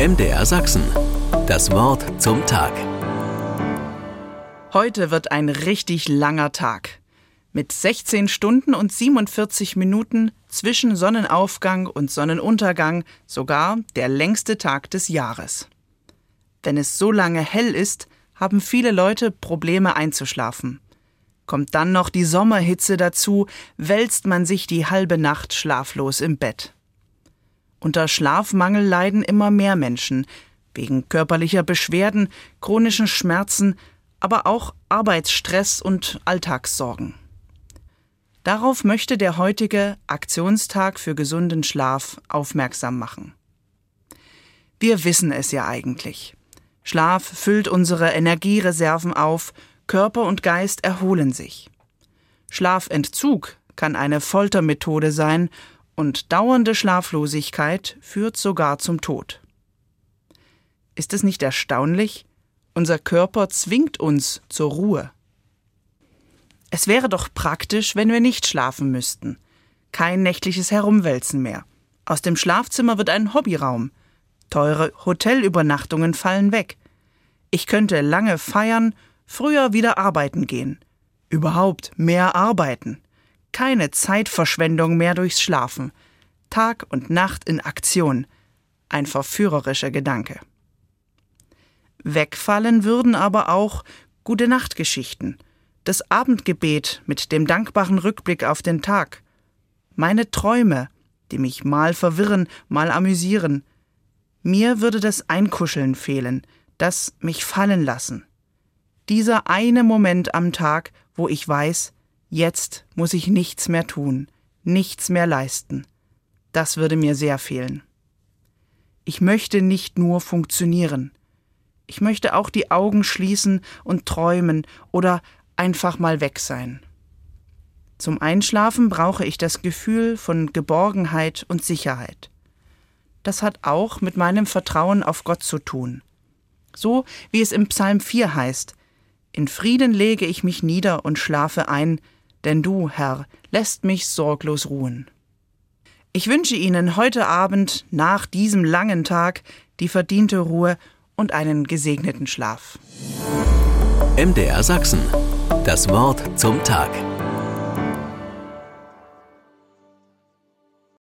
MDR Sachsen. Das Wort zum Tag. Heute wird ein richtig langer Tag. Mit 16 Stunden und 47 Minuten zwischen Sonnenaufgang und Sonnenuntergang sogar der längste Tag des Jahres. Wenn es so lange hell ist, haben viele Leute Probleme einzuschlafen. Kommt dann noch die Sommerhitze dazu, wälzt man sich die halbe Nacht schlaflos im Bett. Unter Schlafmangel leiden immer mehr Menschen, wegen körperlicher Beschwerden, chronischen Schmerzen, aber auch Arbeitsstress und Alltagssorgen. Darauf möchte der heutige Aktionstag für gesunden Schlaf aufmerksam machen. Wir wissen es ja eigentlich. Schlaf füllt unsere Energiereserven auf, Körper und Geist erholen sich. Schlafentzug kann eine Foltermethode sein und dauernde Schlaflosigkeit führt sogar zum Tod. Ist es nicht erstaunlich? Unser Körper zwingt uns zur Ruhe. Es wäre doch praktisch, wenn wir nicht schlafen müssten. Kein nächtliches Herumwälzen mehr. Aus dem Schlafzimmer wird ein Hobbyraum. Teure Hotelübernachtungen fallen weg. Ich könnte lange feiern, früher wieder arbeiten gehen. Überhaupt mehr arbeiten. Keine Zeitverschwendung mehr durchs Schlafen. Tag und Nacht in Aktion. Ein verführerischer Gedanke. Wegfallen würden aber auch gute Nachtgeschichten, das Abendgebet mit dem dankbaren Rückblick auf den Tag, meine Träume, die mich mal verwirren, mal amüsieren. Mir würde das Einkuscheln fehlen, das mich fallen lassen. Dieser eine Moment am Tag, wo ich weiß, Jetzt muss ich nichts mehr tun, nichts mehr leisten. Das würde mir sehr fehlen. Ich möchte nicht nur funktionieren. Ich möchte auch die Augen schließen und träumen oder einfach mal weg sein. Zum Einschlafen brauche ich das Gefühl von Geborgenheit und Sicherheit. Das hat auch mit meinem Vertrauen auf Gott zu tun. So wie es im Psalm 4 heißt, in Frieden lege ich mich nieder und schlafe ein, denn du, Herr, lässt mich sorglos ruhen. Ich wünsche Ihnen heute Abend nach diesem langen Tag die verdiente Ruhe und einen gesegneten Schlaf. MDR Sachsen. Das Wort zum Tag.